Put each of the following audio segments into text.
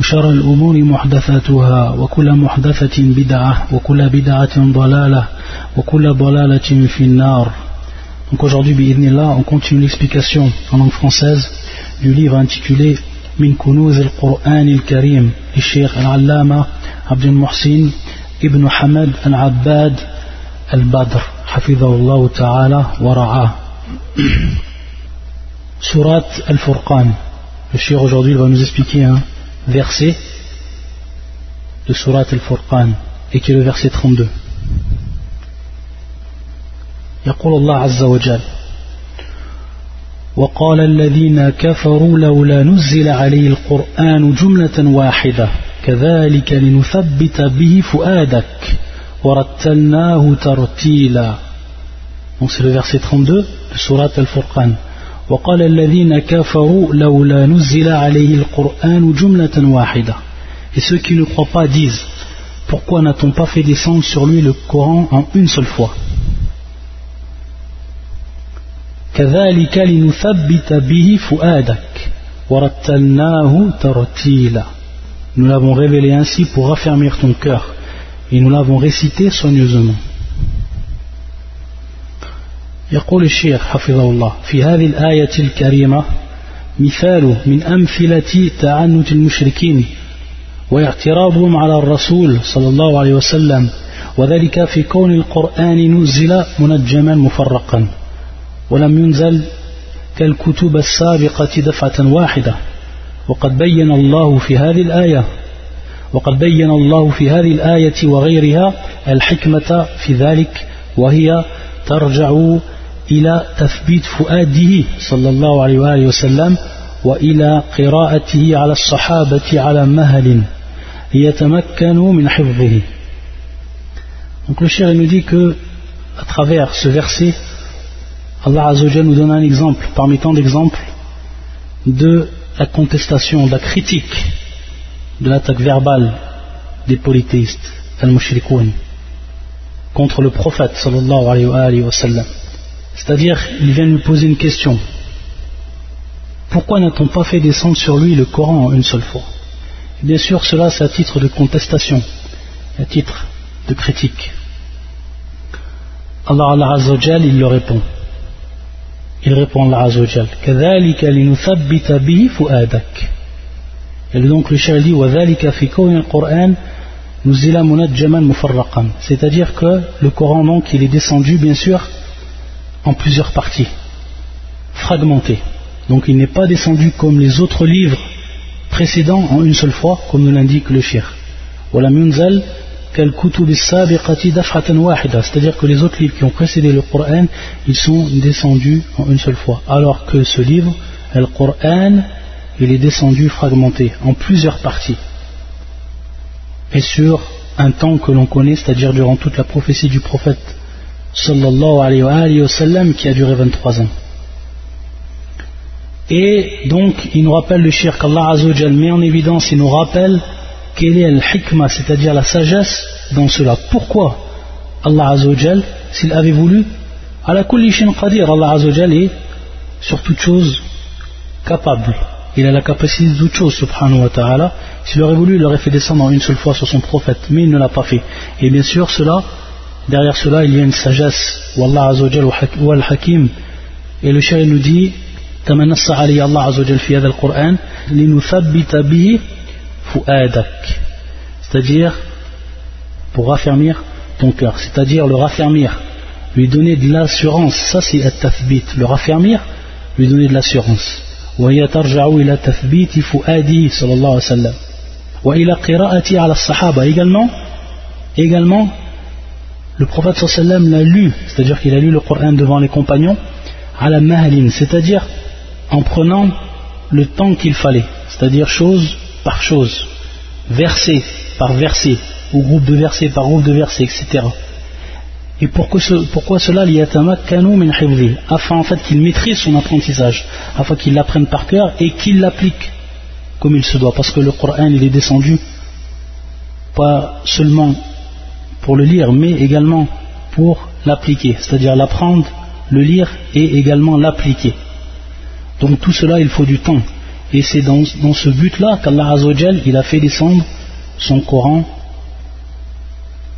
وشر الأمور محدثاتها وكل محدثة بدعة وكل بدعة ضلالة وكل ضلالة في النار Donc aujourd'hui, bi'idnillah, on continue l'explication en langue française du livre intitulé Min Kunuz al-Qur'an al-Karim, du Cheikh al-Allama Abdul Muhsin ibn Hamad al-Abbad al-Badr, hafidhahullah ta'ala wa ra'ah. Surat al-Furqan. Le Cheikh aujourd'hui va nous expliquer un verset de Surat al-Furqan et qui est le verset 32. يقول الله عز وجل وقال الذين كفروا لولا نزل عليه القرآن جملة واحدة كذلك لنثبت به فؤادك ورتلناه ترتيلا Donc c'est le verset 32 de Surat al-Furqan. وقال الذين كفروا لولا نزل عليه القرآن جملة واحدة Et ceux qui ne croient pas disent Pourquoi n'a-t-on pas fait descendre sur lui le Coran en une seule fois كذلك لنثبت به فؤادك ورتلناه ترتيلا Nous l'avons révélé ainsi pour raffermir ton cœur et nous l'avons récité soigneusement. يقول الشيخ حفظه الله في هذه الآية الكريمة مثال من أمثلة تعنت المشركين واعتراضهم على الرسول صلى الله عليه وسلم وذلك في كون القرآن نزل منجما مفرقا ولم ينزل كالكتب السابقة دفعة واحدة وقد بين الله في هذه الآية وقد بين الله في هذه الآية وغيرها الحكمة في ذلك وهي ترجع إلى تثبيت فؤاده صلى الله عليه وآله وسلم وإلى قراءته على الصحابة على مهل ليتمكنوا من حفظه Donc le cher nous dit que à travers ce verset Allah Azzawajal nous donne un exemple parmi tant d'exemples de la contestation, de la critique de l'attaque verbale des polythéistes, al-mushrikoun, contre le prophète sallallahu alayhi wa sallam. C'est-à-dire, il vient lui poser une question. Pourquoi n'a-t-on pas fait descendre sur lui le Coran en une seule fois Bien sûr, cela c'est à titre de contestation, à titre de critique. Allah Allah Azzawajal, il le répond. Il répond Allah Azzawajal كذلك لنثبت به فؤادك Et donc le cher dit وذلك في كون القرآن نزل منجما مفرقا C'est-à-dire que le Coran donc il est descendu bien sûr en plusieurs parties, fragmenté. Donc il n'est pas descendu comme les autres livres précédents en une seule fois, comme nous l'indique le shir. C'est-à-dire que les autres livres qui ont précédé le Coran, ils sont descendus en une seule fois. Alors que ce livre, le Coran, il est descendu fragmenté en plusieurs parties. Et sur un temps que l'on connaît, c'est-à-dire durant toute la prophétie du prophète sallallahu alayhi wa qui a duré 23 ans. Et donc, il nous rappelle le shirk qu'Allah Azzawajal met en évidence, il nous rappelle quelle est al-hikmah, c'est-à-dire la sagesse dans cela. Pourquoi Allah Azzawajal, s'il avait voulu, Allah Azzawajal est sur toute chose capable. Il a la capacité de toute chose, subhanahu wa ta'ala. S'il aurait voulu, il aurait fait descendre en une seule fois sur son prophète, mais il ne l'a pas fait. Et bien sûr, cela, derrière cela, il y a une sagesse. Wallah azawajal wa al-hakim. Et le cher nous dit, كما نص عليه الله عز وجل في هذا القرآن لنثبت به فؤادك c'est-à-dire pour raffermir ton cœur c'est-à-dire le raffermir lui donner de l'assurance ça c'est at-tathbit le raffermir lui donner de l'assurance وهي ترجع إلى تثبيت فؤاده صلى الله عليه وسلم وإلى قراءته على الصحابة également également le prophète sallam l'a lu c'est-à-dire qu'il a lu le Coran devant les compagnons à la mahalin c'est-à-dire en prenant le temps qu'il fallait, c'est-à-dire chose par chose. verset par verset, ou groupe de versets par groupe de versets, etc. Et pourquoi, pourquoi cela Afin en fait qu'il maîtrise son apprentissage, afin qu'il l'apprenne par cœur et qu'il l'applique comme il se doit. Parce que le Coran il est descendu pas seulement pour le lire, mais également pour l'appliquer, c'est-à-dire l'apprendre, le lire et également l'appliquer. Donc tout cela il faut du temps. Et c'est dans, ce but-là qu'Allah il a fait descendre son Coran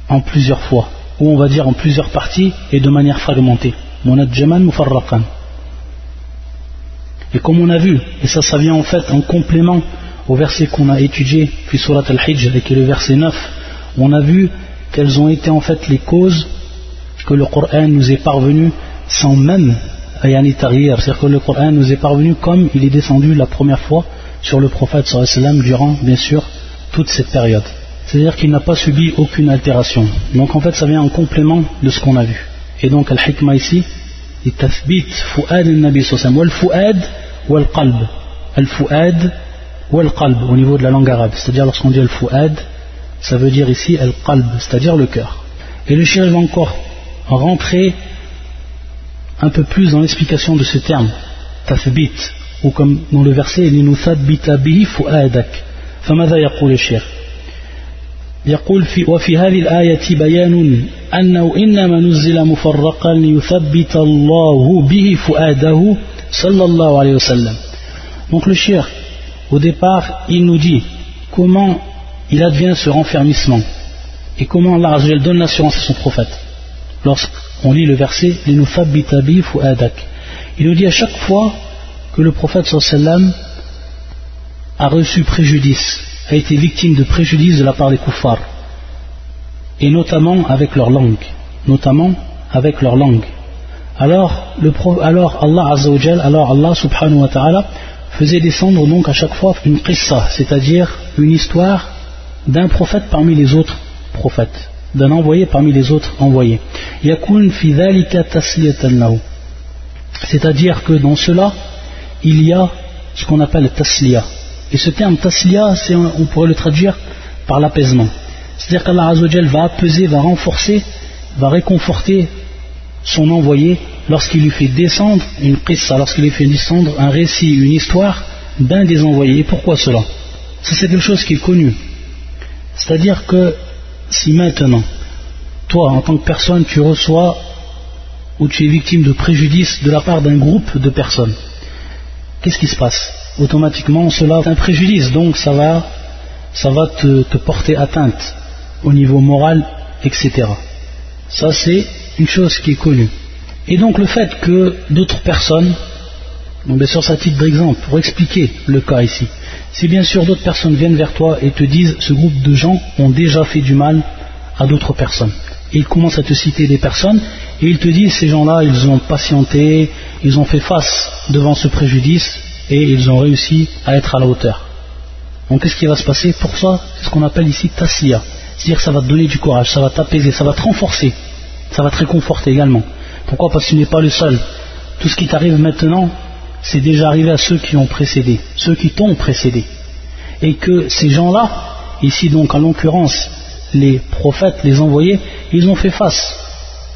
en plusieurs fois ou on va dire en plusieurs parties et de manière fragmentée. Et comme on a vu, et ça, ça vient en fait en complément au verset qu'on a étudié, puis surat al-Hijj, qui est le verset 9, on a vu quelles ont été en fait les causes que le Coran nous est parvenu sans même c'est-à-dire que le Coran nous est parvenu comme il est descendu la première fois sur le prophète sallam durant bien sûr toute cette période c'est-à-dire qu'il n'a pas subi aucune altération. Donc en fait ça vient en complément de ce qu'on a vu. Et donc al-hikmah ici, est tathbit fu'ad al-nabi sallam wal fu'ad wal qalb. Al-fu'ad wal qalb au niveau de la langue arabe. C'est-à-dire lorsqu'on dit al-fu'ad, ça veut dire ici al-qalb, c'est-à-dire le cœur. Et le shir va encore rentrer un peu plus dans l'explication de ce terme, tathbit, ou comme dans le verset, لِنُثَبِّتَ بِهِ فُؤَادَكَ فَمَاذَا يقول الشيخ يقول في وفي هذه الآية بيان أنه إنما نزل مفرقا ليثبت الله به فؤاده صلى الله عليه وسلم Donc le shir, au départ, il nous dit comment il advient ce renfermissement et comment Allah donne l'assurance à son prophète. Lorsqu'on lit le verset, il nous dit à chaque fois que le prophète sallam a reçu préjudice a été victime de préjudice de la part des kuffars, et notamment avec leur langue, notamment avec leur langue. Alors, Allah Azzawajal, alors Allah subhanahu wa ta'ala faisait descendre donc à chaque fois une qissa, c'est-à-dire une histoire d'un prophète parmi les autres prophètes, d'un envoyé parmi les autres envoyés. C'est-à-dire que dans cela, il y a ce qu'on appelle tasliya, et ce terme tasliya, on pourrait le traduire par l'apaisement. C'est-à-dire qu'Allah va apaiser, va renforcer, va réconforter son envoyé lorsqu'il lui fait descendre une qissa, lorsqu'il lui fait descendre un récit, une histoire d'un des envoyés. Pourquoi cela? C'est quelque chose qui est connu. C'est-à-dire que si maintenant, toi en tant que personne, tu reçois ou tu es victime de préjudice de la part d'un groupe de personnes, qu'est-ce qui se passe automatiquement cela est un préjudice, donc ça va, te, porter atteinte au niveau moral, etc. Ça c'est une chose qui est connue. Et donc le fait que d'autres personnes, donc bien sûr ça titre d'exemple pour expliquer le cas ici, si bien sûr d'autres personnes viennent vers toi et te disent ce groupe de gens ont déjà fait du mal à d'autres personnes, et ils commencent à te citer des personnes, et ils te disent ces gens-là ils ont patienté, ils ont fait face devant ce préjudice, et ils ont réussi à être à la hauteur. Donc qu'est-ce qui va se passer Pour ça, c'est ce qu'on appelle ici tasliya. C'est-à-dire que ça va te donner du courage, ça va t'apaiser, ça va te renforcer, ça va te réconforter également. Pourquoi? Parce que tu n'es pas le seul. Tout ce qui t'arrive maintenant, c'est déjà arrivé à ceux qui ont précédé, ceux qui t'ont précédé. Et que ces gens-là, ici donc en l'occurrence les prophètes, les envoyés, ils ont fait face.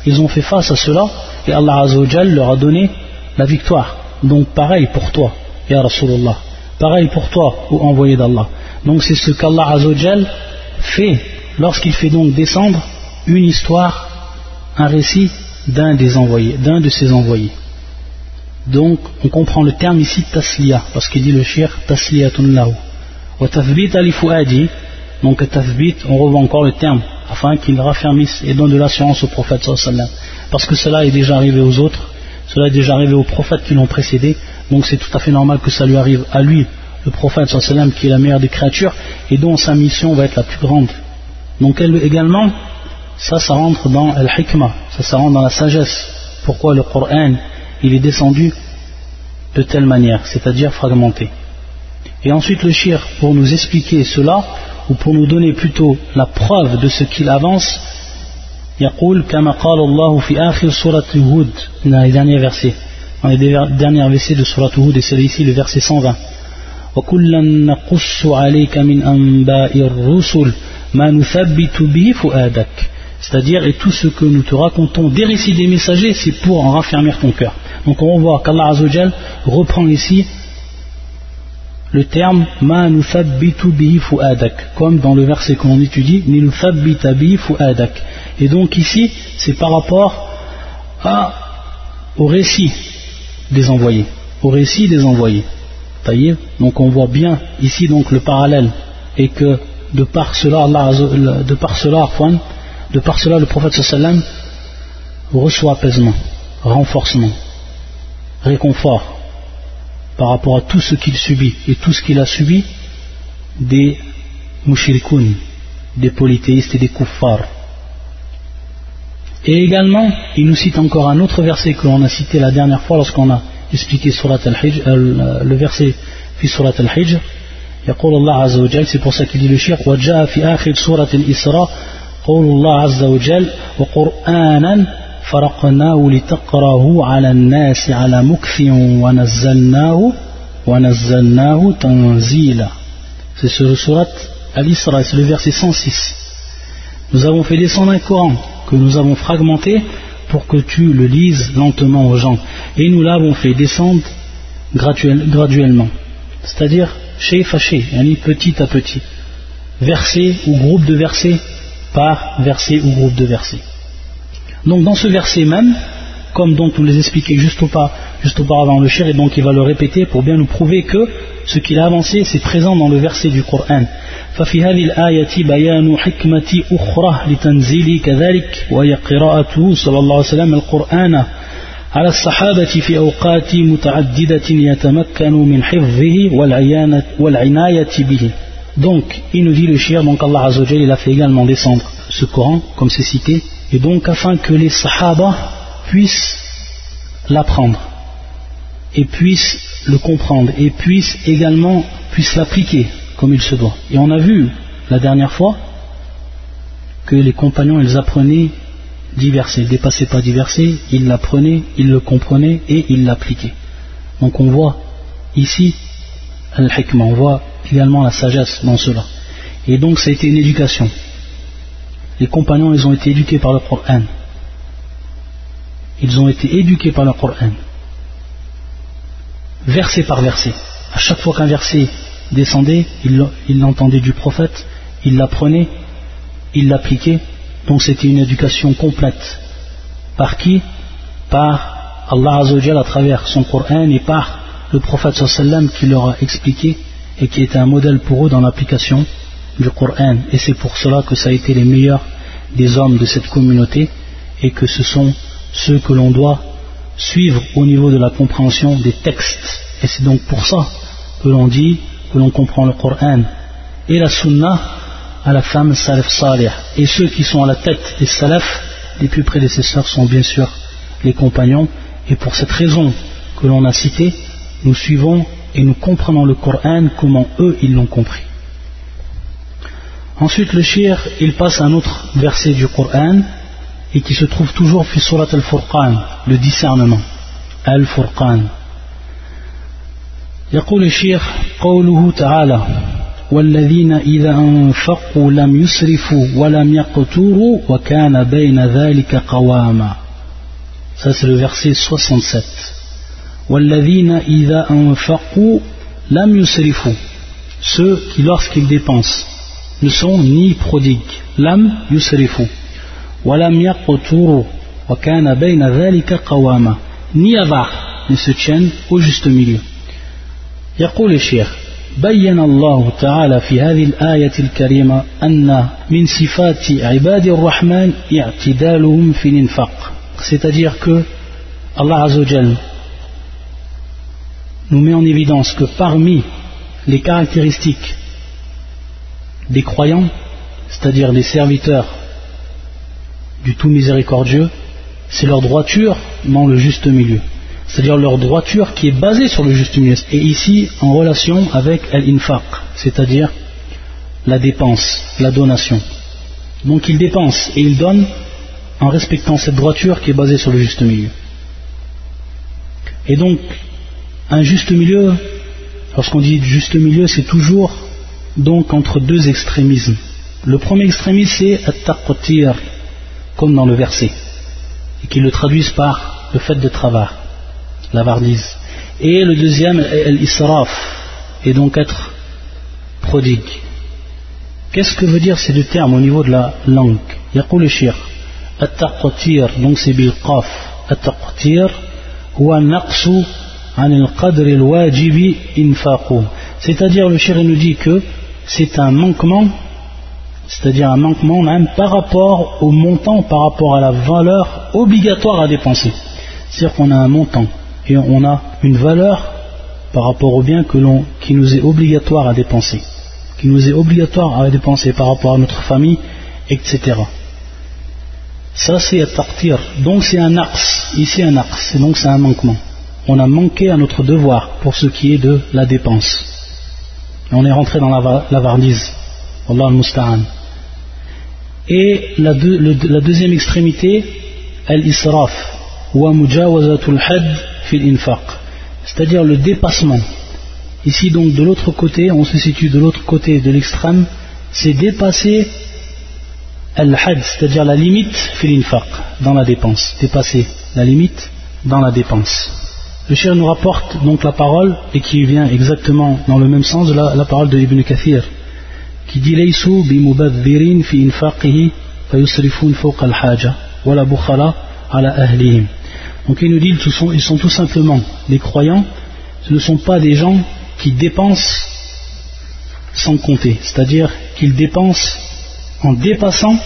Ils ont fait face à cela et Allah Azzawajal leur a donné la victoire. Donc pareil pour toi. Ya Rasulullah. Pareil pour toi, ou envoyé d'Allah. Donc c'est ce qu'Allah Azzawajal fait lorsqu'il fait donc descendre une histoire, un récit d'un des envoyés, d'un de ses envoyés. Donc on comprend le terme ici tasliya, parce qu'il dit le shir tasliyatun lahu. Wa tathbit ali donc tathbit, on revoit encore le terme, afin qu'il raffermisse et donne de l'assurance au prophète sallallahu Parce que cela est déjà arrivé aux autres, cela est déjà arrivé aux prophètes qui l'ont précédé, donc c'est tout à fait normal que ça lui arrive à lui, le prophète sallam, qui est la meilleure des créatures, et dont sa mission va être la plus grande. Donc elle, également, ça, ça rentre dans al-hikmah, ça, ça rentre dans la sagesse. Pourquoi le Coran, il est descendu de telle manière, c'est-à-dire fragmenté. Et ensuite le shir, pour nous expliquer cela, ou pour nous donner plutôt la preuve de ce qu'il avance, يقول كما قال الله في آخر سورة هود dans les derniers versets dans les derniers versets de Surah Hud et c'est ici le verset 120 وكلا نقص عليك من أنباء الرسل ما نثبت به فؤادك c'est-à-dire et tout ce que nous te racontons des récits des messagers c'est pour en raffermir ton cœur donc on voit qu'Allah Azzawajal reprend ici le terme ma bihi fu'adak comme dans le verset qu'on étudie nuthabbita bihi fu'adak et donc ici c'est par rapport au récit des envoyés. Au récit des envoyés. Donc on voit bien ici donc le parallèle et que de par cela de par cela de par cela le prophète sallam reçoit apaisement renforcement réconfort par rapport à tout ce qu'il subit et tout ce qu'il a subi des mushrikoun, des polythéistes et des kuffars. Et également, il nous cite encore un autre verset que l'on a cité la dernière fois lorsqu'on a expliqué surat al-Hijr, euh, le verset fi surat al-Hijr. يقول الله عز وجل c'est pour ça qu'il dit le shir وجاء في آخر سورة الإسراء قول الله عز وجل وقرآنا فرقناه لتقرأه على الناس على مكث ونزلناه ونزلناه تنزيلا c'est sur le surat Al-Isra, c'est le verset 106 nous avons fait descendre un Coran que nous avons fragmenté pour que tu le lises lentement aux gens. Et nous l'avons fait descendre graduellement. C'est-à-dire chez fâché, petit à petit. Verset ou groupe de versets par verset ou groupe de versets. Donc dans ce verset même, comme donc nous les expliquait juste, juste auparavant le cher, et donc il va le répéter pour bien nous prouver que ce qu'il a avancé c'est présent dans le verset du Coran. ففي هذه الآية بيان حكمة أخرى لتنزيل كذلك وهي قراءته صلى الله عليه وسلم القرآن على الصحابة في أوقات متعددة يتمكن من حفظه والعناية به Donc, il nous dit le shir, donc Allah Azzawajal, il a fait également descendre ce Coran, comme c'est cité, et donc afin que les Sahaba puissent l'apprendre, et puissent le comprendre, et puissent également puissent l'appliquer comme il se doit. Et on a vu la dernière fois que les compagnons, ils apprenaient diversés, dépassaient pas diversés, ils l'apprenaient, ils le comprenaient et ils l'appliquaient. Donc on voit ici al-hikmah, on voit également la sagesse dans cela. Et donc ça a été une éducation. Les compagnons, ils ont été éduqués par le Coran. Ils ont été éduqués par le Coran. Verset par verset. À chaque fois qu'un verset descendait, il l'entendait du prophète, il l'apprenait, il l'appliquait, donc c'était une éducation complète. Par qui? Par Allah Azzawajal à travers son Coran et par le prophète sallam qui leur a expliqué et qui était un modèle pour eux dans l'application du Coran. Et c'est pour cela que ça a été les meilleurs des hommes de cette communauté et que ce sont ceux que l'on doit suivre au niveau de la compréhension des textes. Et c'est donc pour ça que l'on dit que l'on comprend le Coran et la Sunna à la femme Salaf Salih. Et ceux qui sont à la tête des Salaf, les plus prédécesseurs sont bien sûr les compagnons. Et pour cette raison que l'on a citée, nous suivons et nous comprenons le Coran comment eux ils l'ont compris. Ensuite le shir, il passe à un autre verset du Coran et qui se trouve toujours fi surat al-Furqan, le discernement. Al-Furqan. يقول الشيخ قوله تعالى والذين إذا أنفقوا لم يسرفوا ولم يقتوروا وكان بين ذلك قواما Ça c'est le verset 67. والذين إذا أنفقوا لم يسرفوا Ceux qui lorsqu'ils dépensent ne sont ni prodigues. Lam yusrifu. ولم يقتوروا وكان بين ذلك قواما Ni avare ne se tiennent au juste milieu. يقول الشيخ بين الله تعالى في هذه الآية الكريمة أن من صفات عباد الرحمن اعتدالهم في الانفاق c'est-à-dire que Allah Azzawajal nous met en évidence que parmi les caractéristiques des croyants, c'est-à-dire les serviteurs du tout miséricordieux, c'est leur droiture dans le juste milieu c'est-à-dire leur droiture qui est basée sur le juste milieu, et ici en relation avec l'infaq, c'est-à-dire la dépense, la donation. Donc ils dépensent et ils donnent en respectant cette droiture qui est basée sur le juste milieu. Et donc, un juste milieu, lorsqu'on dit juste milieu, c'est toujours donc entre deux extrémismes. Le premier extrémisme, c'est at comme dans le verset, et qui le traduisent par le fait de travail, la varlise. Et le deuxième, al-israf, et donc être prodigue. Qu'est-ce que veut dire ces deux termes au niveau de la langue يقول الشيخ التقطير donc c'est بالقاف التقطير هو النقص عن القدر الواجب إنفاقه c'est-à-dire le shir nous dit que c'est un manquement c'est-à-dire un manquement même par rapport au montant, par rapport à la valeur obligatoire à dépenser. C'est-à-dire qu'on a un montant et on a une valeur par rapport au bien que qui nous est obligatoire à dépenser, qui nous est obligatoire à dépenser par rapport à notre famille, etc. Ça c'est à partir. Donc c'est un axe, ici un axe, donc c'est un manquement. On a manqué à notre devoir pour ce qui est de la dépense. On est rentré dans la, la varlise. Allah al-Musta'an. Et la, la, deuxième extrémité, al-israf, wa mujawazatul had fil infaq, c'est-à-dire le dépassement. Ici donc de l'autre côté, on se situe de l'autre côté de l'extrême, c'est dépasser al-had, c'est-à-dire la limite fil infaq, dans la dépense, dépasser la limite dans la dépense. Le cher nous rapporte donc la parole, et qui vient exactement dans le même sens de la, la parole de Ibn Kathir qui dit Laysu bimubadhirin fi infaqihi fayusrifun fawqa al-haja wala bukhala ala ahlihim. Donc il nous dit ils sont, ils sont tout simplement des croyants, ce ne sont pas des gens qui dépensent sans compter, c'est-à-dire qu'ils dépensent en dépassant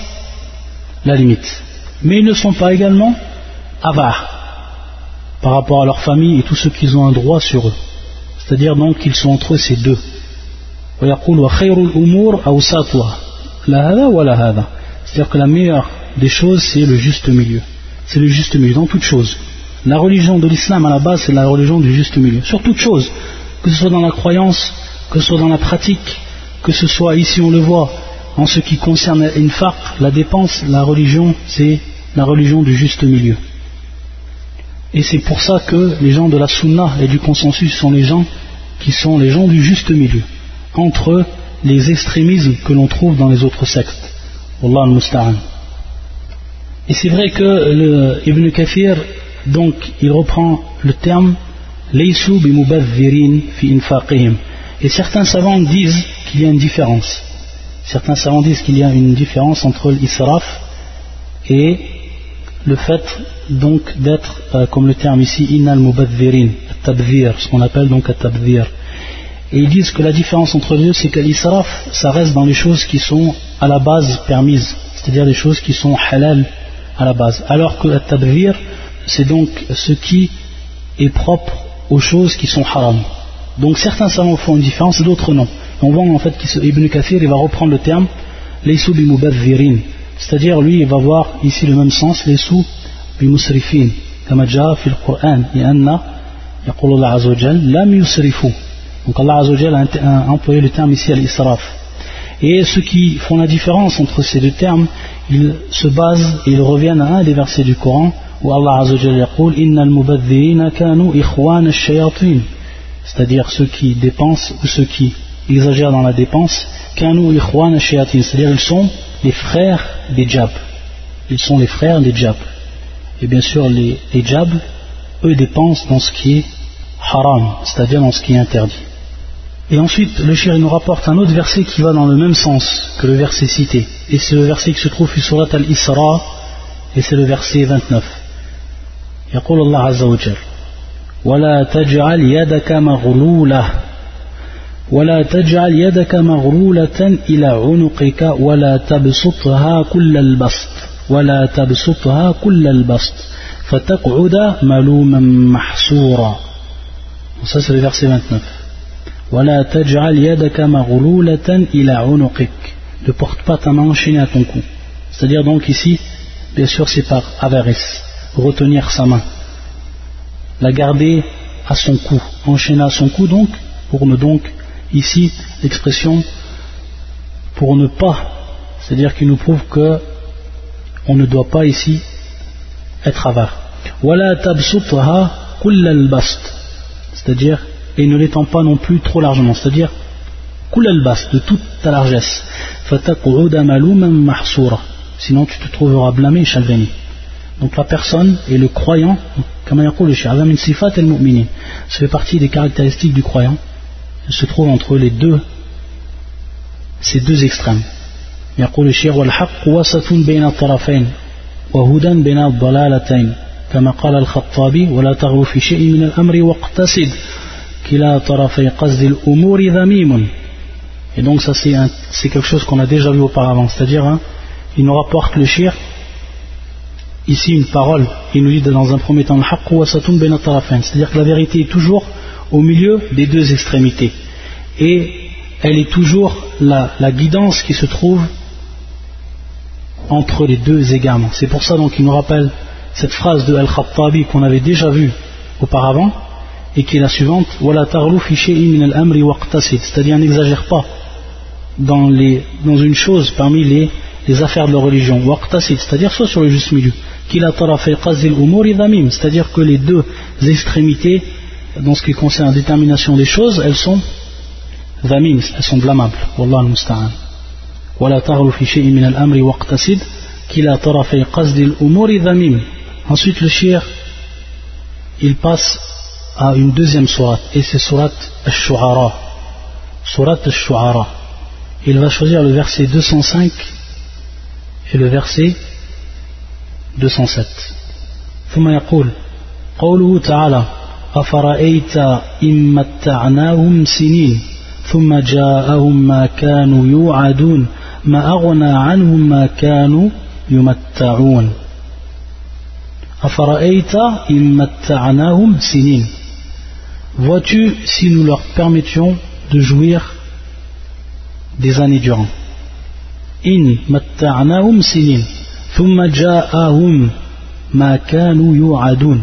la limite. Mais ils ne sont pas également avares par rapport à leur famille et tout ce qu'ils ont un droit sur eux. C'est-à-dire donc qu'ils sont entre ces deux. C'est-à-dire que la meilleure des choses, c'est le juste milieu. C'est le juste milieu dans toute chose. La religion de l'islam, à la base, c'est la religion du juste milieu. Sur toute chose, que ce soit dans la croyance, que ce soit dans la pratique, que ce soit, ici on le voit, en ce qui concerne l'infaq, la dépense, la religion, c'est la religion du juste milieu. Et c'est pour ça que les gens de la sunna et du consensus sont les gens qui sont les gens du juste milieu entre les extrémismes que l'on trouve dans les autres sectes. Allah al Et c'est vrai que le, Ibn Kathir, donc, il reprend le terme Laysu fi infaqihim. Et certains savants disent qu'il y a une différence. Certains savants disent qu'il y a une différence entre l'israf et le fait donc d'être, euh, comme le terme ici, innal mubadhirin, ce qu'on appelle donc at-tabdhir. Et ils disent que la différence entre les deux, c'est que l'israf, ça reste dans les choses qui sont à la base permises, c'est-à-dire les choses qui sont halal à la base. Alors que le tadvir, c'est donc ce qui est propre aux choses qui sont haram. Donc certains savants font une différence, d'autres non. On voit en fait qu'Ibn Kathir, il va reprendre le terme Laysu bimubadhirin. C'est-à-dire, lui, il va voir ici le même sens, Laysu bimusrifin. كما جاء في القرآن لأن يقول الله عز وجل لم يسرفوا donc Allah a employé le terme ici à l'israf. Et ceux qui font la différence entre ces deux termes, ils se basent et ils reviennent à un des versets du Coran où Allah c'est-à-dire ceux qui dépensent ou ceux qui exagèrent dans la dépense, c'est-à-dire ils sont les frères des djab. Ils sont les frères des djab. Et bien sûr, les, les djab, eux dépensent dans ce qui est haram, c'est-à-dire dans ce qui est interdit. Et ensuite, le shir nous rapporte un autre verset qui va dans le même sens que le verset cité. Et c'est le verset qui se trouve sur Surat al-Isra, et c'est le verset 29. يقول الله عز وجل ولا تجعل يدك مغلولة ولا تجعل يدك مغلولة إلى عنقك ولا تبسطها كل البسط ولا تبسطها كل البسط فتقعد ملوما محسورا ça c'est le verset 29 ne porte pas ta main enchaînée à ton cou. C'est-à-dire donc ici, bien sûr c'est par avarice, retenir sa main, la garder à son cou, enchaîner à son cou donc, pour ne donc, ici, l'expression, pour ne pas, c'est-à-dire qu'il nous prouve que on ne doit pas ici être avare. C'est-à-dire et ne l'étend pas non plus trop largement, c'est-à-dire al bas de toute ta largesse. Sinon tu te trouveras blâmé et chalvéni. Donc la personne et le croyant, comme le ça fait partie des caractéristiques du croyant, se trouve entre les deux, ces deux extrêmes. يقول الشيخ والحق وسط بين الطرفين وهدى بين الضلالتين كما قال الخطابي ولا تغلو في شيء من الأمر واقتصد كلا طرفي قصد الأمور ذميم Et donc ça c'est quelque chose qu'on a déjà vu auparavant, c'est-à-dire hein, il nous rapporte le shir, ici une parole, il nous dit dans un premier temps c'est-à-dire que la vérité est toujours au milieu des deux extrémités. Et elle est toujours la, guidance qui se trouve entre les deux égarements. C'est pour ça donc qu'il nous rappelle cette phrase de Al-Khattabi qu'on avait déjà vue auparavant et qui est la suivante c'est-à-dire n'exagère pas dans, les, dans une chose parmi les, les affaires de la religion c'est-à-dire soit sur le juste milieu c'est-à-dire que les deux extrémités dans ce qui concerne la détermination des choses elles sont elles sont blâmables Wallah al-musta'an ولا تغلو في شيء من الأمر واقتصد كلا طرفي قصد الأمور ذميم ensuite le shir il passe à une deuxième sourate et c'est sourate al-shu'ara sourate al-shu'ara il va choisir le verset 205 et le verset 207 ثم يقول قوله تعالى أفرأيت إن متعناهم سنين ثم جاءهم ما كانوا يوعدون ما أغنى عنهم ما كانوا يمتعون. أفرأيت إن متعناهم سنين. Vois-tu si nous leur permettions de jouir des années durant إن متعناهم سنين ثم جاءهم ما كانوا يوعدون.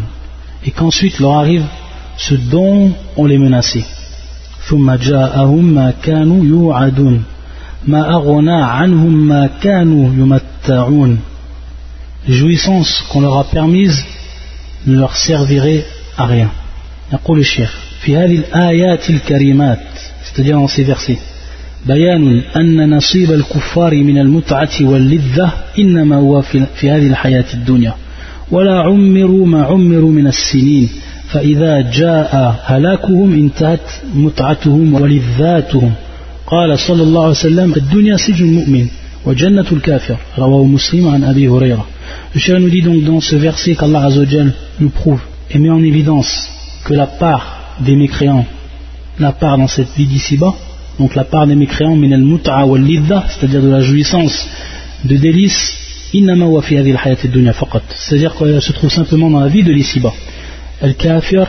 Et qu'ensuite leur arrive ce dont on les menaçait. ثم جاءهم ما كانوا يوعدون ما أغنى عنهم ما كانوا يمتعون les jouissances qu'on leur a permises ne leur serviraient à rien. يقول الشيخ في هذه الآيات الكريمات c'est-à-dire dans ces versets بيان أن نصيب الكفار من المتعة واللذة إنما هو في هذه الحياة الدنيا ولا عمروا ما عمروا من السنين فإذا جاء هلاكهم انتهت متعتهم ولذاتهم قال صلى الله عليه وسلم الدنيا سجن المؤمن وجنة الكافر رواه مسلم عن أبي هريرة Le Cheikh nous dit donc dans ce verset qu'Allah Azzawajal nous prouve et met en évidence que la part des mécréants, la part dans cette vie d'ici-bas, donc la part des mécréants, min al-mut'a wal c'est-à-dire de la jouissance, de délices, innama wa fi hadhihi al-hayat ad-dunya faqat, c'est-à-dire qu'elle se trouve simplement dans la vie de l'ici-bas. Al-kafir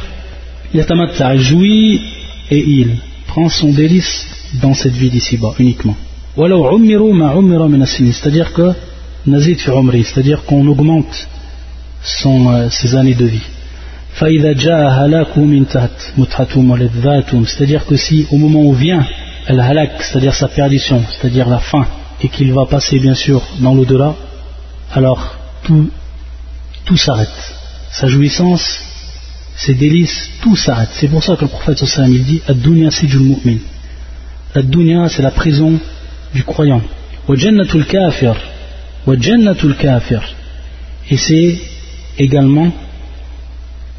yatamatta, jouit et il prend son délice dans cette vie d'ici-bas uniquement. C'est-à-dire que c'est-à-dire qu'on augmente son, euh, ses années de vie. C'est-à-dire que si au moment où vient al-halak, c'est-à-dire sa perdition, c'est-à-dire la fin, et qu'il va passer bien sûr dans l'au-delà, alors tout s'arrête. Sa jouissance, ses délices, tout s'arrête. C'est pour ça que le prophète dit Ad-dunya sijul mu'min. La dunya, c'est la prison du croyant. Wa jannatul kafir et c'est également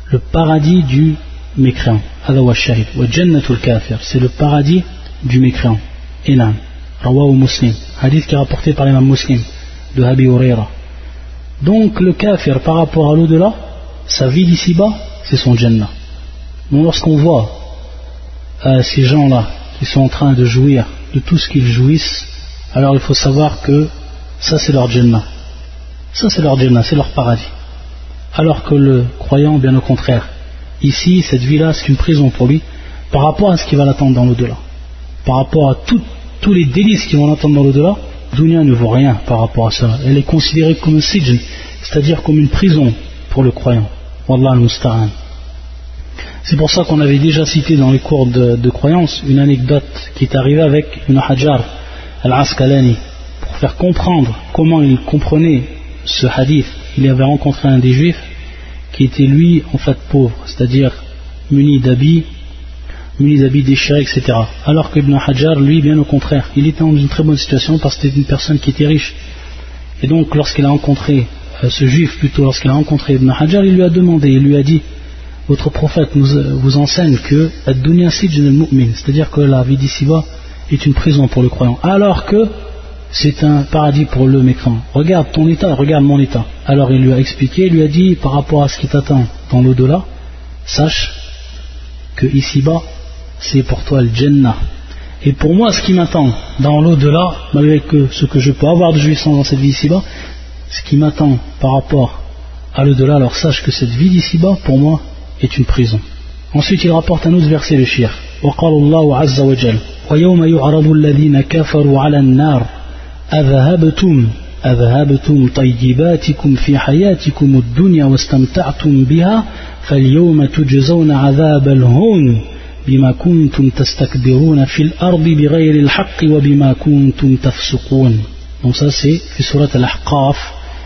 le paradis du mécréant. C'est le paradis du mécréant. Inam. Rawahu Muslim. Hadith qui est rapporté par l'imam Muslim de Habi Huraira. Donc le kafir par rapport à l'au-delà, sa vie d'ici-bas, c'est son jannah. Donc lorsqu'on voit euh, ces gens-là qui sont en train de jouir de tout ce qu'ils jouissent, alors il faut savoir que ça, c'est leur Jannah. Ça, c'est leur Jannah, c'est leur paradis. Alors que le croyant, bien au contraire, ici, cette vie-là, c'est une prison pour lui par rapport à ce qui va l'attendre dans l'au-delà. Par rapport à tous les délices qui vont l'attendre dans l'au-delà, Dunya ne vaut rien par rapport à ça. Elle est considérée comme un sijn, c'est-à-dire comme une prison pour le croyant. C'est pour ça qu'on avait déjà cité dans les cours de, croyance une anecdote qui est arrivée avec une hajar al-Asqalani faire comprendre comment il comprenait ce hadith, il avait rencontré un des juifs qui était lui en fait pauvre, c'est-à-dire muni d'habits, muni d'habits déchirés, etc. Alors que Ibn Hajar, lui, bien au contraire, il était dans une très bonne situation parce que c'était une personne qui était riche. Et donc, lorsqu'il a rencontré ce juif, plutôt lorsqu'il a rencontré Ibn Hajar, il lui a demandé, il lui a dit Votre prophète nous, euh, vous enseigne que c'est-à-dire que la vie d'ici-bas est une prison pour le croyant, alors que c'est un paradis pour le mécréant. Regarde ton état, regarde mon état. Alors il lui a expliqué, il lui a dit par rapport à ce qui t'attend dans l'au-delà, sache que ici-bas, c'est pour toi le Jannah. Et pour moi, ce qui m'attend dans l'au-delà, malgré que ce que je peux avoir de jouissance dans cette vie ici-bas, ce qui m'attend par rapport à l'au-delà, alors sache que cette vie d'ici-bas, pour moi, est une prison. Ensuite, il rapporte un autre verset, le shir. وقال الله عز وجل ويوم يعرض الذين كفروا على النار أذهبتم أذهبتم طيباتكم في حياتكم الدنيا واستمتعتم بها فاليوم تجزون عذاب الهون بما كنتم تستكبرون في الأرض بغير الحق وبما كنتم تفسقون Donc ça c'est في سورة الأحقاف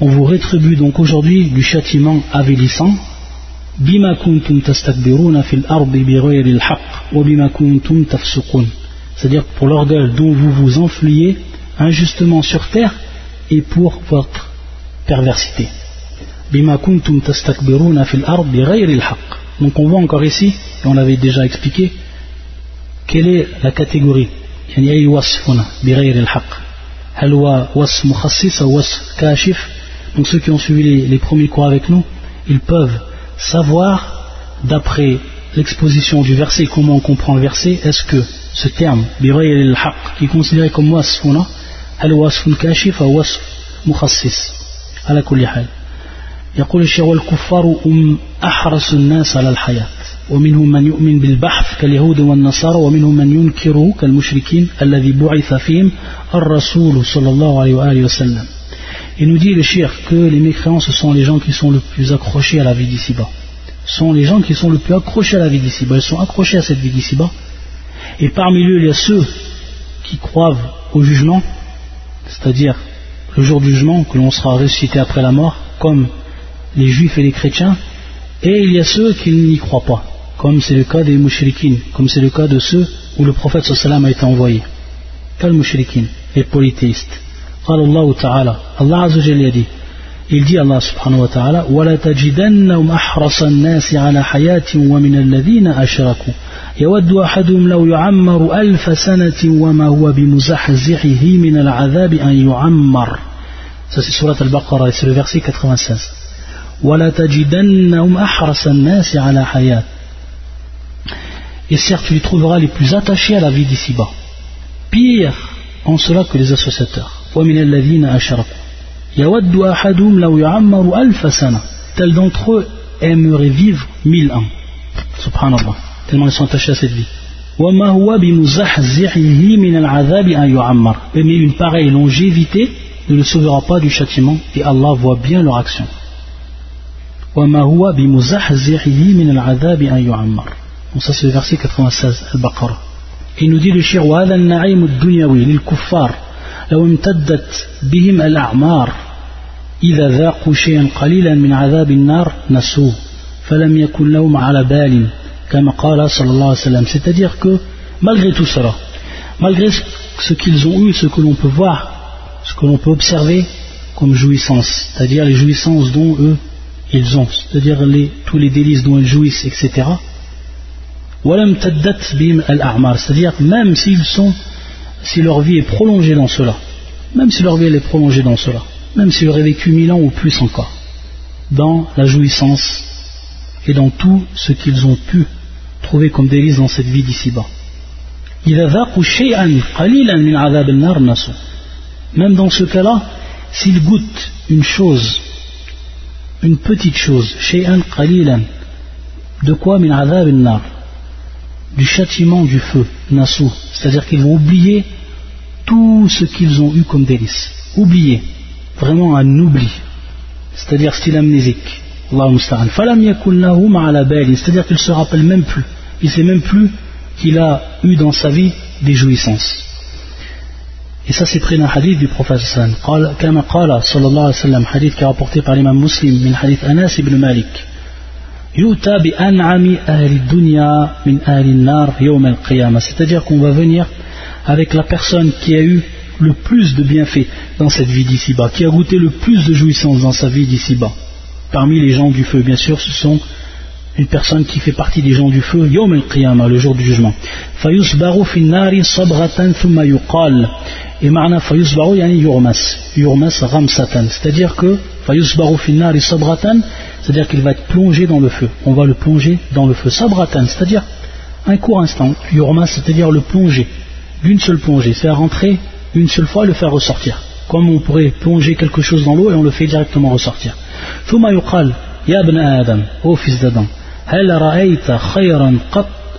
On vous rétribue donc aujourd'hui du châtiment avilissant. C'est-à-dire pour l'orgueil dont vous vous enfliez injustement sur terre et pour votre perversité. Donc on voit encore ici, et on l'avait déjà expliqué, quelle est la catégorie يعني أي وصف هنا بغير الحق هل هو وصف مخصص أو وصف كاشف donc ceux qui ont suivi les, les premiers cours avec nous ils peuvent savoir, d'après l'exposition du verset, comment on comprend le verset, est-ce que ce terme, qui est considéré comme wasfuna, هل وصف كاشف أو وصف مخصص على كل حال يقول الشيخ والكفار أم أحرص الناس على الحياة ومنهم من يؤمن بالبحث كاليهود والنصارى ومنهم من ينكره كالمشركين الذي بعث فيهم الرسول صلى الله عليه وآله وسلم Il nous dit le shir que les mécréants ce sont les gens qui sont le plus accrochés à la vie d'ici-bas. Ce sont les gens qui sont le plus accrochés à la vie d'ici-bas. Ils sont accrochés à cette vie d'ici-bas. Et parmi eux, il y a ceux qui croient au jugement, c'est-à-dire le jour du jugement, que l'on sera ressuscité après la mort, comme les juifs et les chrétiens, et il y a ceux qui n'y croient pas, Comme c'est le cas des mouchriquines, comme c'est le cas de ceux où le prophète sallam a été envoyé. Quel mouchriquines, les polythéistes. قال الله تعالى الله عز وجل يدي يدي الله سبحانه وتعالى ولا تجدنهم أحرص الناس على حياة ومن الذين أشركوا يود أحدهم لو يعمر ألف سنة وما هو بمزحزحه من العذاب أن يعمر Ça c'est Surat Al-Baqarah, c'est le verset 96. وَلَا تَجِدَنَّهُمْ أَحْرَسَ النَّاسِ عَلَى حَيَاةٍ Et certes, tu les trouveras les plus attachés à la vie d'ici-bas. Pire en cela que les associateurs. ومن الذين أشركوا يود أحدهم لو يعمر ألف سنة tel d'entre eux aimerait vivre mille ans subhanallah tellement ils sont attachés à cette vie وما هو بمزحزحه من العذاب أن يعمر mais une pareille longévité ne le sauvera pas du châtiment et Allah voit bien leur action وما هو بمزحزحه من العذاب أن يعمر donc ça c'est le verset 96 al-Baqarah il nous dit le shir وهذا النعيم الدنيوي للكفار لو امتدت بهم الأعمار إذا ذاقوا شيئا قليلا من عذاب النار نسوه فلم يكن لهم على بال كما قال صلى الله عليه وسلم c'est-à-dire que malgré tout cela malgré ce qu'ils ont eu ce que l'on peut voir ce que l'on peut observer comme jouissance c'est-à-dire les jouissances dont eux ils ont c'est-à-dire les, tous les délices dont ils jouissent etc c'est-à-dire même s'ils sont si leur vie est prolongée dans cela, même si leur vie est prolongée dans cela, même s'ils auraient vécu mille ans ou plus encore, dans la jouissance et dans tout ce qu'ils ont pu trouver comme délice dans cette vie d'ici-bas. Même dans ce cas-là, s'ils goûtent une chose, une petite chose, De quoi Du châtiment du feu, Nassou. C'est-à-dire qu'ils vont oublier tout ce qu'ils ont eu comme délice. Oublier. Vraiment un oubli. C'est-à-dire style amnésique. C'est-à-dire qu'il ne se rappelle même plus. Il ne sait même plus qu'il a eu dans sa vie des jouissances. Et ça c'est pris d'un hadith du prophète sallallahu alayhi wa sallam, hadith qui est rapporté par l'imam muslim, min hadith Anas ibn Malik. C'est-à-dire qu'on va venir avec la personne qui a eu le plus de bienfaits dans cette vie d'ici-bas, qui a goûté le plus de jouissance dans sa vie d'ici-bas. Parmi les gens du feu, bien sûr, ce sont une personne qui fait partie des gens du feu, Yom al le jour du jugement. Fayusbaru finnari sabratan thumma yuqal. Et marna fayusbaru yani yurmas. Yurmas ramsatan. C'est-à-dire que, fayusbaru finnari sabratan, c'est-à-dire qu'il va être plongé dans le feu. On va le plonger dans le feu. Sabratan, c'est-à-dire un court instant. Yurmas, c'est-à-dire le plonger. D'une seule plongée. C'est à rentrer une seule fois et le faire ressortir. Comme on pourrait plonger quelque chose dans l'eau et on le fait directement ressortir. Thumma yuqal. Ya Adam, ô fils d'Adam,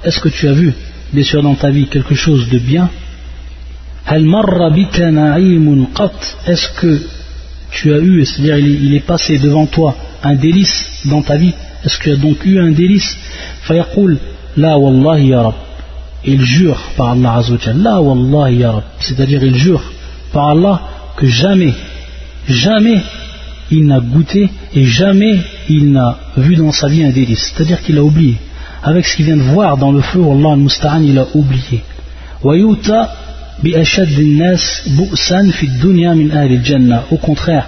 est-ce que tu as vu, bien sûr dans ta vie, quelque chose de bien? Est-ce que tu as eu, c'est-à-dire il, est passé devant toi un délice dans ta vie? Est-ce que tu as donc eu un délice? La Il jure par Allah C'est-à-dire il jure par Allah que jamais, jamais il n'a goûté et jamais il n'a vu dans sa vie un délice. C'est-à-dire qu'il a oublié. Avec ce qu'il vient de voir dans le feu, Allah al-Musta'an, il a oublié. Au contraire,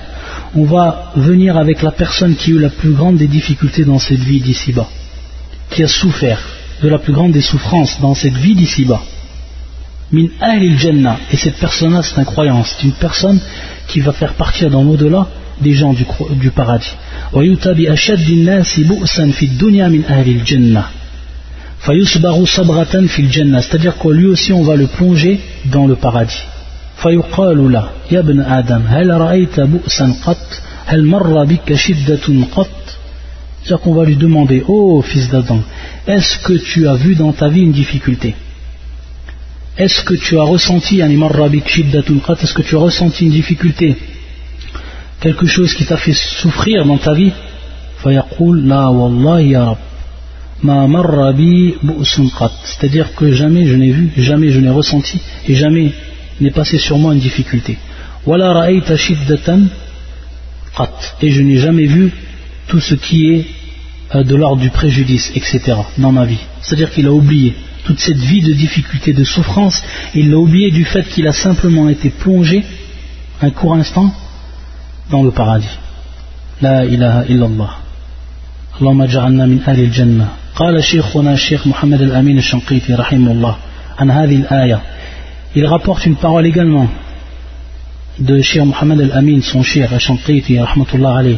on va venir avec la personne qui a eu la plus grande des difficultés dans cette vie d'ici-bas, qui a souffert de la plus grande des souffrances dans cette vie d'ici-bas. Min jannah et cette personne-là c'est un croyant, c'est une personne qui va faire partir dans l'au-delà des gens du, du paradis. c'est-à-dire que lui aussi on va le plonger dans le paradis فيقال له يا ابن آدم هل رأيت بؤسا قط هل مر بك شدة قط c'est-à-dire qu'on va lui demander oh fils d'Adam est-ce que tu as vu dans ta vie une difficulté est-ce que tu as ressenti est-ce que tu as ressenti une difficulté Quelque chose qui t'a fait souffrir dans ta vie c'est-à-dire que jamais je n'ai vu jamais je n'ai ressenti et jamais n'est passé sur moi une difficulté. et je n'ai jamais vu tout ce qui est euh, de l'ordre du préjudice etc dans ma vie. C'est-à-dire qu'il a oublié toute cette vie de difficulté de souffrance. Il l'a oublié du fait qu'il a simplement été plongé un court instant dans le paradis. لا إله إلا الله اللهم اجعلنا من أهل الجنة قال شيخنا الشيخ محمد الأمين الشنقيطي رحمه الله عن هذه الآية il rapporte une parole également de Cheikh Mohamed Al-Amin son Cheikh رحمة الله عليه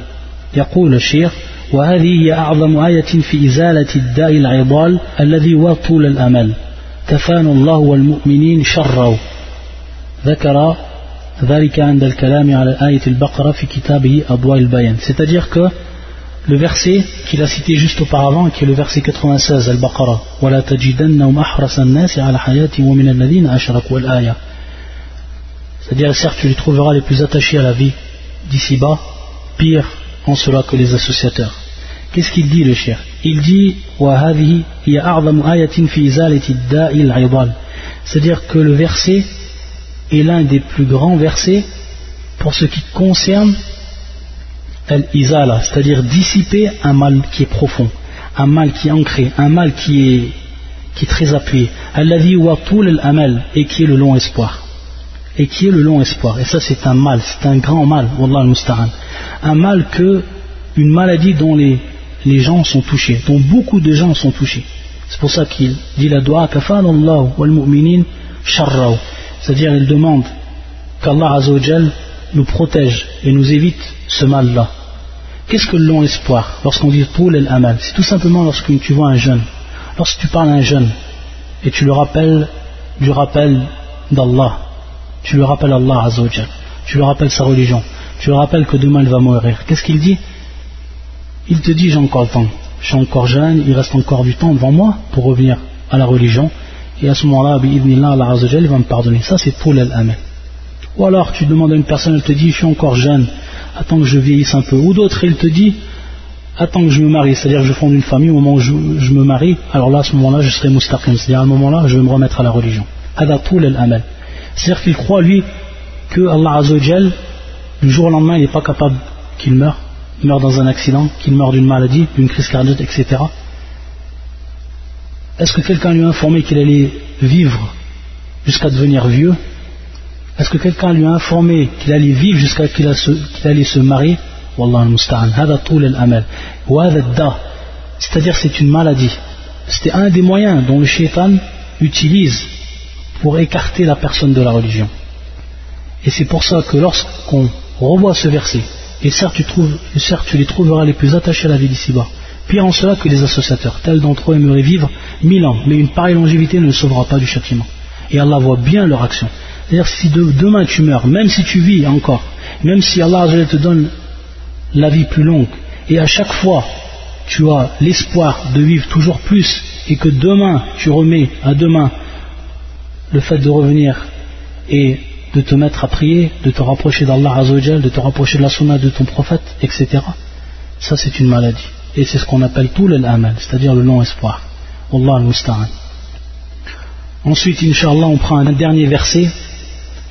يقول الشيخ وهذه هي أعظم آية في إزالة الداء العضال الذي هو طول الأمل كفانا الله والمؤمنين شره ذكر c'est-à-dire que le verset qu'il a cité juste auparavant qui est le verset 96 al-Baqarah c'est-à-dire certes tu les trouveras les plus attachés à la vie d'ici-bas pire en cela que les associateurs. Qu'est-ce qu'il dit le cher? Il dit c'est-à-dire que le verset est l'un des plus grands versets pour ce qui concerne al-izala, c'est-à-dire dissiper un mal qui est profond, un mal qui est ancré, un mal qui est, qui est très appuyé. Alladhi wa et qui est le long espoir. Et qui est le long espoir. Et ça, c'est un mal, c'est un grand mal, wallah al-musta'an. Un mal que, une maladie dont les, les gens sont touchés, dont beaucoup de gens sont touchés. C'est pour ça qu'il dit la doua kafan Allah wal mu'minin sharraw. C'est-à-dire, il demande qu'Allah nous protège et nous évite ce mal-là. Qu'est-ce que le long espoir lorsqu'on dit pour el-amal C'est tout simplement lorsque tu vois un jeune, lorsque tu parles à un jeune et tu le rappelles du rappel d'Allah, tu le rappelles Allah Azzawajal, tu le rappelles sa religion, tu le rappelles que demain il va mourir. Qu'est-ce qu'il dit? Il te dit j'ai encore le temps, je suis encore jeune, il reste encore du temps devant moi pour revenir à la religion, et à ce moment-là, Allah il va me pardonner. Ça, c'est tout l'amen. Ou alors, tu demandes à une personne, elle te dit, je suis encore jeune, attends que je vieillisse un peu. Ou d'autres, il te dit, attends que je me marie, c'est-à-dire que je fonde une famille, au moment où je, me marie, alors là, à ce moment-là, je serai mustaqim, c'est-à-dire à ce moment-là, je vais me remettre à la religion. C'est-à-dire qu'il croit, lui, que Allah du jour au lendemain, il n'est pas capable qu'il meure, meurt dans un accident, qu'il meurt d'une maladie, d'une crise cardiaque, etc. Est-ce que quelqu'un lui a informé qu'il allait vivre jusqu'à devenir vieux? Est-ce que quelqu'un lui a informé qu'il allait vivre jusqu'à qu'il allait se marier? Wallah al-musta'an. C'est-à-dire c'est une maladie. C'était un des moyens dont le shaitan utilise pour écarter la personne de la religion. Et c'est pour ça que lorsqu'on revoit ce verset, et certes tu, certes tu les trouveras les plus attachés à la vie d'ici-bas, Pire en cela que les associateurs. Tels d'entre eux aimeraient vivre mille ans, mais une pareille longévité ne sauvera pas du châtiment. Et Allah voit bien leur action. C'est-à-dire si demain tu meurs, même si tu vis encore, même si Allah te donne la vie plus longue, et à chaque fois tu as l'espoir de vivre toujours plus, et que demain tu remets à demain le fait de revenir et de te mettre à prier, de te rapprocher d'Allah de te rapprocher de la sunna de ton prophète, etc. Ça c'est une maladie. Et c'est ce qu'on appelle tout l'amal, c'est-à-dire le long espoir. Allah al-Musta'an. Ensuite, Inch'Allah, on prend un dernier verset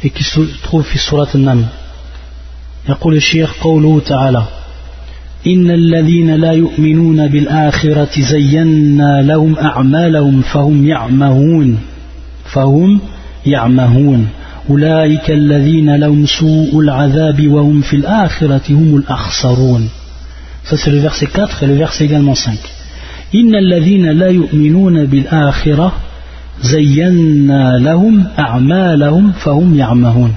et qui se trouve في سورة النمل يقول الشيخ قوله تعالى إن الذين لا يؤمنون بالآخرة زينا لهم أعمالهم فهم يعمهون فهم يعمهون أولئك الذين لهم سوء العذاب وهم في الآخرة هم الأخسرون Ça c'est le verset 4 et le verset également 5. Inna alladhina la yu'minuna bil akhirah zayyanna lahum a'malahum fahum ya'mahun.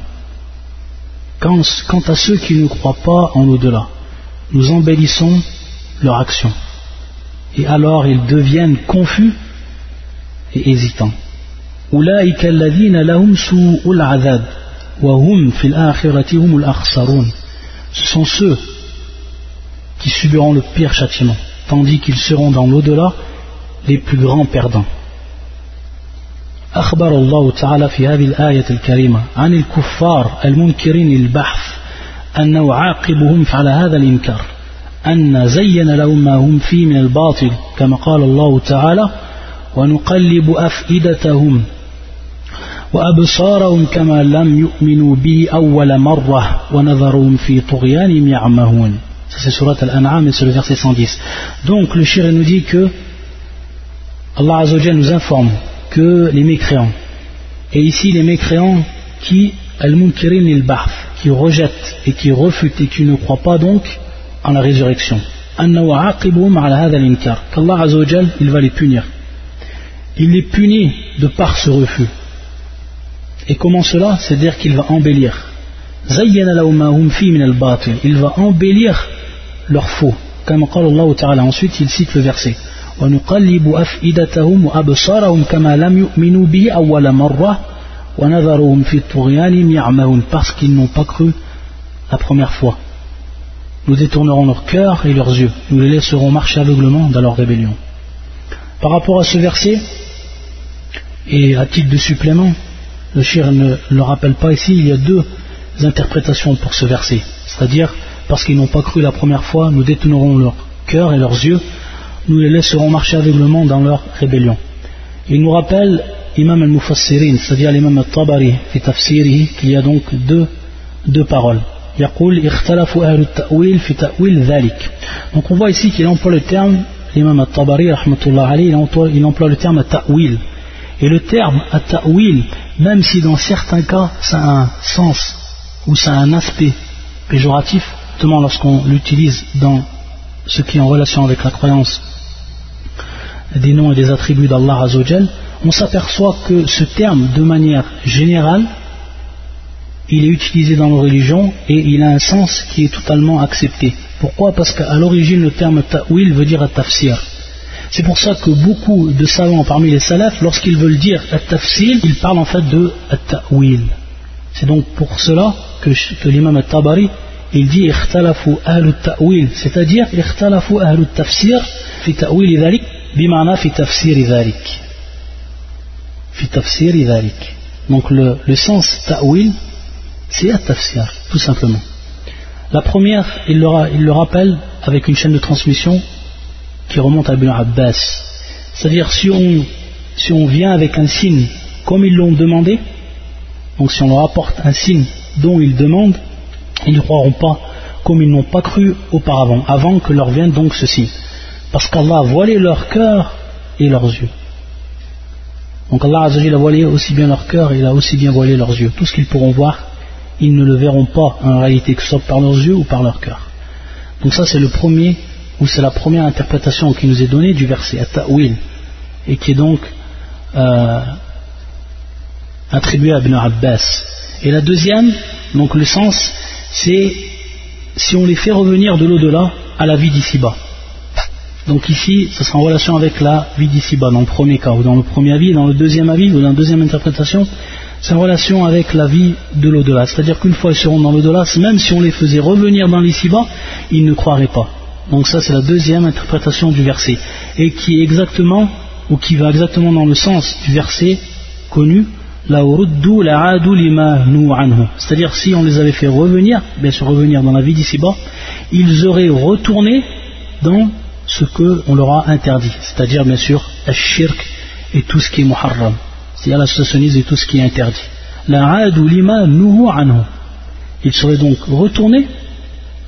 Quant à ceux qui ne croient pas en au-delà, nous embellissons leur action. Et alors ils deviennent confus et hésitants. أولئك الذين لهم سوء العذاب وهم في الآخرة هم الأخسرون. Ce sont ceux qui subiront le pire châtiment, tandis qu'ils seront dans l'au-delà les plus grands perdants. أخبر الله تعالى في هذه الآية الكريمة عن الكفار المنكرين البحث أنه عاقبهم على هذا الإنكار أن زين لهم ما هم فيه من الباطل كما قال الله تعالى ونقلب أفئدتهم وأبصارهم كما لم يؤمنوا به أول مرة ونذرهم في طغيانهم يعمهون Ça c'est surat Al-An'am et c'est le verset 110. Donc le shir nous dit que Allah Azzawajal nous informe que les mécréants, et ici les mécréants qui al-munkirin il qui rejettent et qui refutent et qui ne croient pas donc en la résurrection. qu'Allah Azzawajal il va les punir. Il les punit de par ce refus. Et comment cela? C'est-à-dire qu'il va embellir. Il va embellir leur faux. Comme قال الله تعالى ensuite il cite le verset ونقلب أفئدتهم وأبصارهم كما لم يؤمنوا به أول مرة ونذرهم في طغيانهم يعمهون parce qu'ils n'ont pas cru la première fois nous détournerons leur cœur et leurs yeux nous les laisserons marcher aveuglement dans leur rébellion par rapport à ce verset et à titre de supplément le shir ne le rappelle pas ici il y a deux interprétations pour ce verset c'est-à-dire parce qu'ils n'ont pas cru la première fois, nous détournerons leur cœur et leurs yeux, nous les laisserons marcher aveuglement dans leur rébellion. Il nous rappelle Imam al-Mufassirin, c'est-à-dire l'imam al-Tabari, qu'il y a donc deux, deux paroles. Donc on voit ici qu'il emploie le terme, l'imam al-Tabari, il emploie, il le terme ta'wil. Et le terme ta'wil, même si dans certains cas ça a un sens ou ça a un aspect péjoratif, lorsqu'on l'utilise dans ce qui est en relation avec la croyance des noms et des attributs d'Allah Azzawajal, on s'aperçoit que ce terme, de manière générale, il est utilisé dans nos religions et il a un sens qui est totalement accepté. Pourquoi? Parce qu'à l'origine, le terme ta'wil veut dire tafsir. C'est pour ça que beaucoup de savants parmi les salafs, lorsqu'ils veulent dire tafsir, ils parlent en fait de ta'wil. C'est donc pour cela que, que l'imam al-Tabari il dit ikhtalafu ahlu ta'wil, c'est-à-dire ikhtalafu ahlu tafsir, في تأويل ذلك بمعنى في تفسير ذلك في تفسير ذلك donc le, le sens ta'wil c'est at-tafsir tout simplement la première il le, il le rappelle avec une chaîne de transmission qui remonte à Ibn Abbas c'est-à-dire si on, si on vient avec un signe comme ils l'ont demandé donc si on leur apporte un signe dont ils demandent ils ne croiront pas comme ils n'ont pas cru auparavant avant que leur vienne donc ceci parce qu'Allah a voilé leur cœur et leurs yeux. Donc Allah a voilé aussi bien leur cœur et il a aussi bien voilé leurs yeux. Tout ce qu'ils pourront voir, ils ne le verront pas en réalité, que ce soit par leurs yeux ou par leur cœur. Donc ça c'est le premier, ou c'est la première interprétation qui nous est donnée du verset At-Ta'wil, et qui est donc euh, attribuée à Ibn Abbas. Et la deuxième, donc le sens, c'est si on les fait revenir de l'au-delà à la vie d'ici-bas. Donc ici, ce sera en relation avec la vie d'ici-bas, dans le premier cas, ou dans le premier avis, dans le deuxième avis, ou dans la deuxième interprétation, c'est en relation avec la vie de l'au-delà. C'est-à-dire qu'une fois ils seront dans l'au-delà, même si on les faisait revenir dans l'ici-bas, ils ne croiraient pas. Donc ça, c'est la deuxième interprétation du verset. Et qui est exactement, ou qui va exactement dans le sens du verset connu, c'est-à-dire si on les avait fait revenir, bien sûr revenir dans la vie d'ici-bas, ils auraient retourné dans ce qu'on leur a interdit, c'est-à-dire bien sûr shirk et tout ce qui est muharram, c'est-à-dire l'associationnisme et tout ce qui est interdit. La lima anhu. Ils seraient donc retournés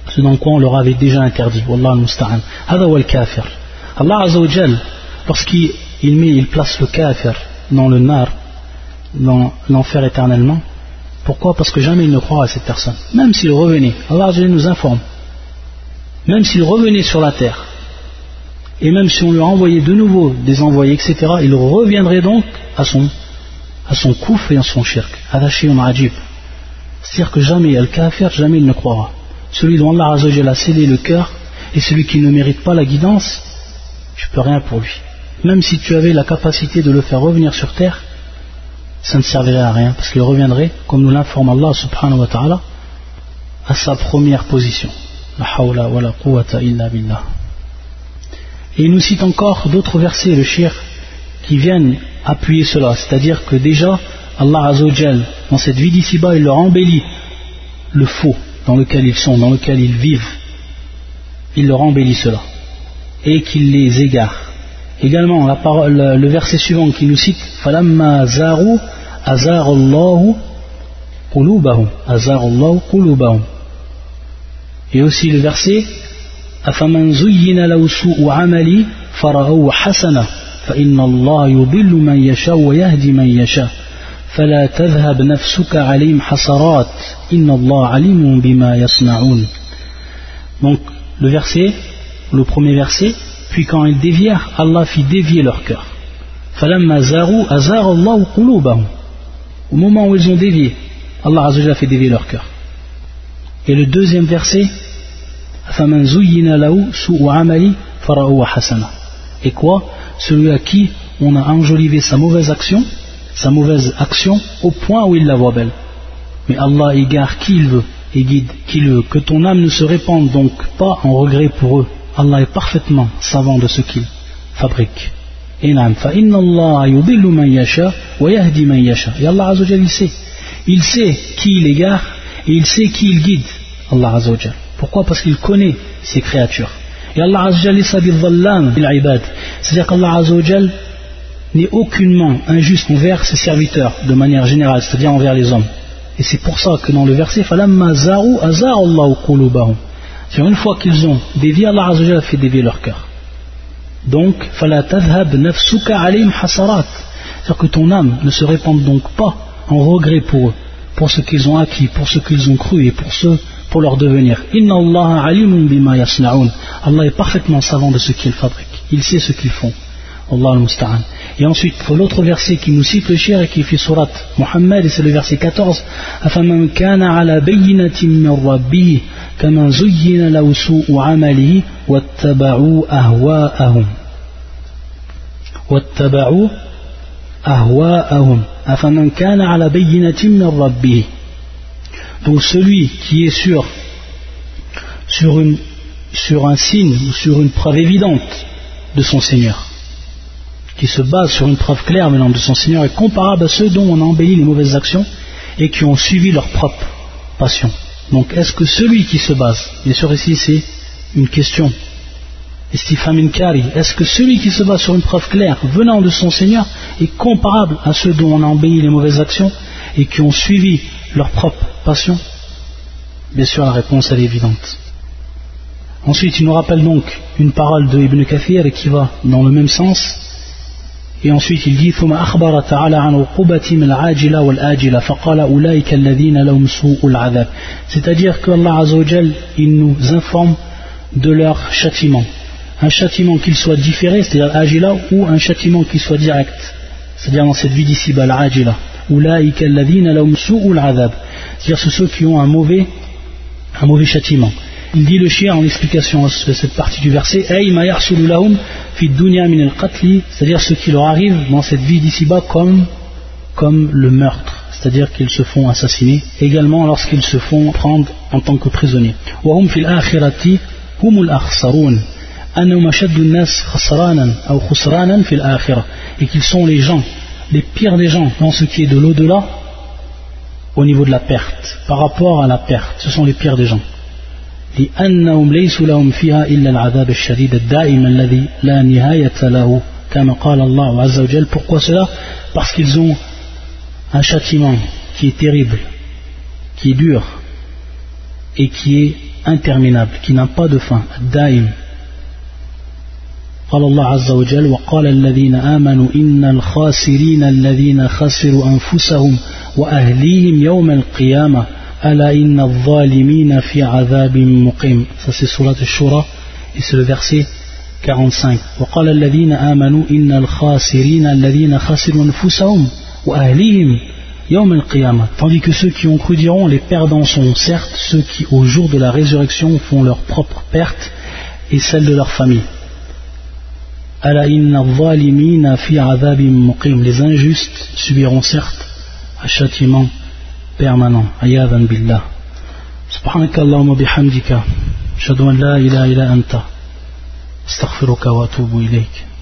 ce dans quoi on leur avait déjà interdit. Wallah musta'an. Allah Azzawajal, lorsqu'il met, il place le kafir dans le nar, l'enfer éternellement, pourquoi? Parce que jamais il ne croira à cette personne. Même s'il revenait, Allah nous informe, même s'il revenait sur la terre, et même si on lui a envoyé de nouveau des envoyés, etc., il reviendrait donc à son, à son kouf et à son shirk. C'est-à-dire que jamais, al kafir, jamais il ne croira. Celui dont Allah a scellé le cœur, et celui qui ne mérite pas la guidance, je peux rien pour lui. Même si tu avais la capacité de le faire revenir sur terre, ça ne servirait à rien, parce qu'il reviendrait, comme nous l'informe Allah subhanahu wa ta'ala, à sa première position. La hawla wa la illa billah. Et il nous cite encore d'autres versets, le shir, qui viennent appuyer cela. C'est-à-dire que déjà, Allah Azzawajal, dans cette vie d'ici-bas, il leur embellit le faux dans lequel ils sont, dans lequel ils vivent. Il leur embellit cela. Et qu'il les égare. Également, la parole, le verset suivant qui nous cite Falamma zaru azarallahu qulubahum. Azarallahu qulubahum. Et aussi le verset أفمن زين له سوء عملي فرأوه حسنة فإن الله يضل من يشاء ويهدي من يشاء فلا تذهب نفسك عليهم حسرات إن الله عليم بما يصنعون Donc le verset, le premier verset, puis quand ils dévièrent, Allah fit dévier leur cœur. Au moment où ils ont dévié, Allah a fait dévier leur cœur. Et le deuxième verset, Et quoi? Celui à qui on a enjolivé sa mauvaise action, sa mauvaise action au point où il la voit belle. Mais Allah égare qui il veut et guide qui il veut. Que ton âme ne se répande donc pas en regret pour eux. Allah est parfaitement savant de ce qu'il fabrique. Et Allah il sait. Il sait qui il égare et il sait qui il guide. Allah Azzawajal. Pourquoi? Parce qu'il connaît ses créatures. Et Allah C'est-à-dire qu'Allah Azzawajal n'est aucunement injuste envers ses serviteurs de manière générale, c'est-à-dire envers les hommes. Et c'est pour ça que dans le verset, une fois qu'ils ont dévié, Allah Azzawajal fait dévier leur cœur. Donc, c'est-à-dire que ton âme ne se répande donc pas en regret pour eux, pour ce qu'ils ont acquis, pour ce qu'ils ont cru et pour ceux pour leur devenir. Inna Allah alimun bima yasna'un. Allah est parfaitement savant de ce qu'ils fabriquent. Il sait ce qu'ils font. Allah al-Musta'an. Et ensuite, pour l'autre verset qui nous cite le shir et qui fait surat Muhammad, et c'est le verset 14, أَفَمَنْ كَانَ عَلَى بَيِّنَةٍ مِّن رَبِّهِ كَمَنْ زُيِّنَ لَهُ سُوءُ عَمَلِهِ وَاتَّبَعُوا أَهْوَاءَهُمْ وَاتَّبَعُوا أَهْوَاءَهُمْ أَفَمَنْ كَانَ عَلى بَيِّنَةٍ مِّن رَبِّهِ donc celui qui est sur, sur, une, sur un signe ou sur une preuve évidente de son Seigneur, qui se base sur une preuve claire venant de son Seigneur, est comparable à ceux dont on a embelli les mauvaises actions et qui ont suivi leur propre passion. Donc est-ce que celui qui se base, bien sûr ici c'est une question, est-ce que celui qui se base sur une preuve claire venant de son Seigneur est comparable à ceux dont on a embelli les mauvaises actions et qui ont suivi leur propre passion? Bien sûr la réponse est évidente. Ensuite il nous rappelle donc une parole de Ibn Kathir qui va dans le même sens et ensuite il dit c'est-à-dire que Allah il nous informe de leur châtiment. Un châtiment qu'il soit différé c'est-à-dire agila ou un châtiment qui soit direct. C'est-à-dire dans cette vie d'ici-bas l'ajila c'est-à-dire ceux qui ont un mauvais un mauvais châtiment il dit le chien en explication de cette partie du verset c'est-à-dire ce qui leur arrive dans cette vie d'ici-bas comme, comme le meurtre c'est-à-dire qu'ils se font assassiner également lorsqu'ils se font prendre en tant que prisonniers et qu'ils sont les gens les pires des gens dans ce qui est de l'au-delà au niveau de la perte par rapport à la perte. Ce sont les pires des gens لأنهم ليسوا لهم فيها إلا العذاب الشديد الدائم الذي لا نهاية له كما قال الله عز وجل. Pourquoi cela? Parce qu'ils ont un châtiment qui est terrible qui est dur et qui est interminable qui n'a pas de fin daim. قال الله عز وجل وقال الذين آمنوا إن الخاسرين الذين خسروا أنفسهم وأهليهم يوم القيامة Ala inna fi muqim. Ça c'est surat al-Shura et c'est le verset 45. وقال الذين آمنوا إن الخاسرين الذين خسروا أنفسهم وأهليهم يوم القيامة. Tandis que ceux qui ont cru diront les perdants sont certes ceux qui au jour de la résurrection font leur propre perte et celle de leur famille. Ala inna fi muqim. Les injustes subiront certes un châtiment permanent عياذا بالله. سبحانك اللهم بحمدك أشهد أن لا إله إلا أنت أستغفرك وأتوب إليك.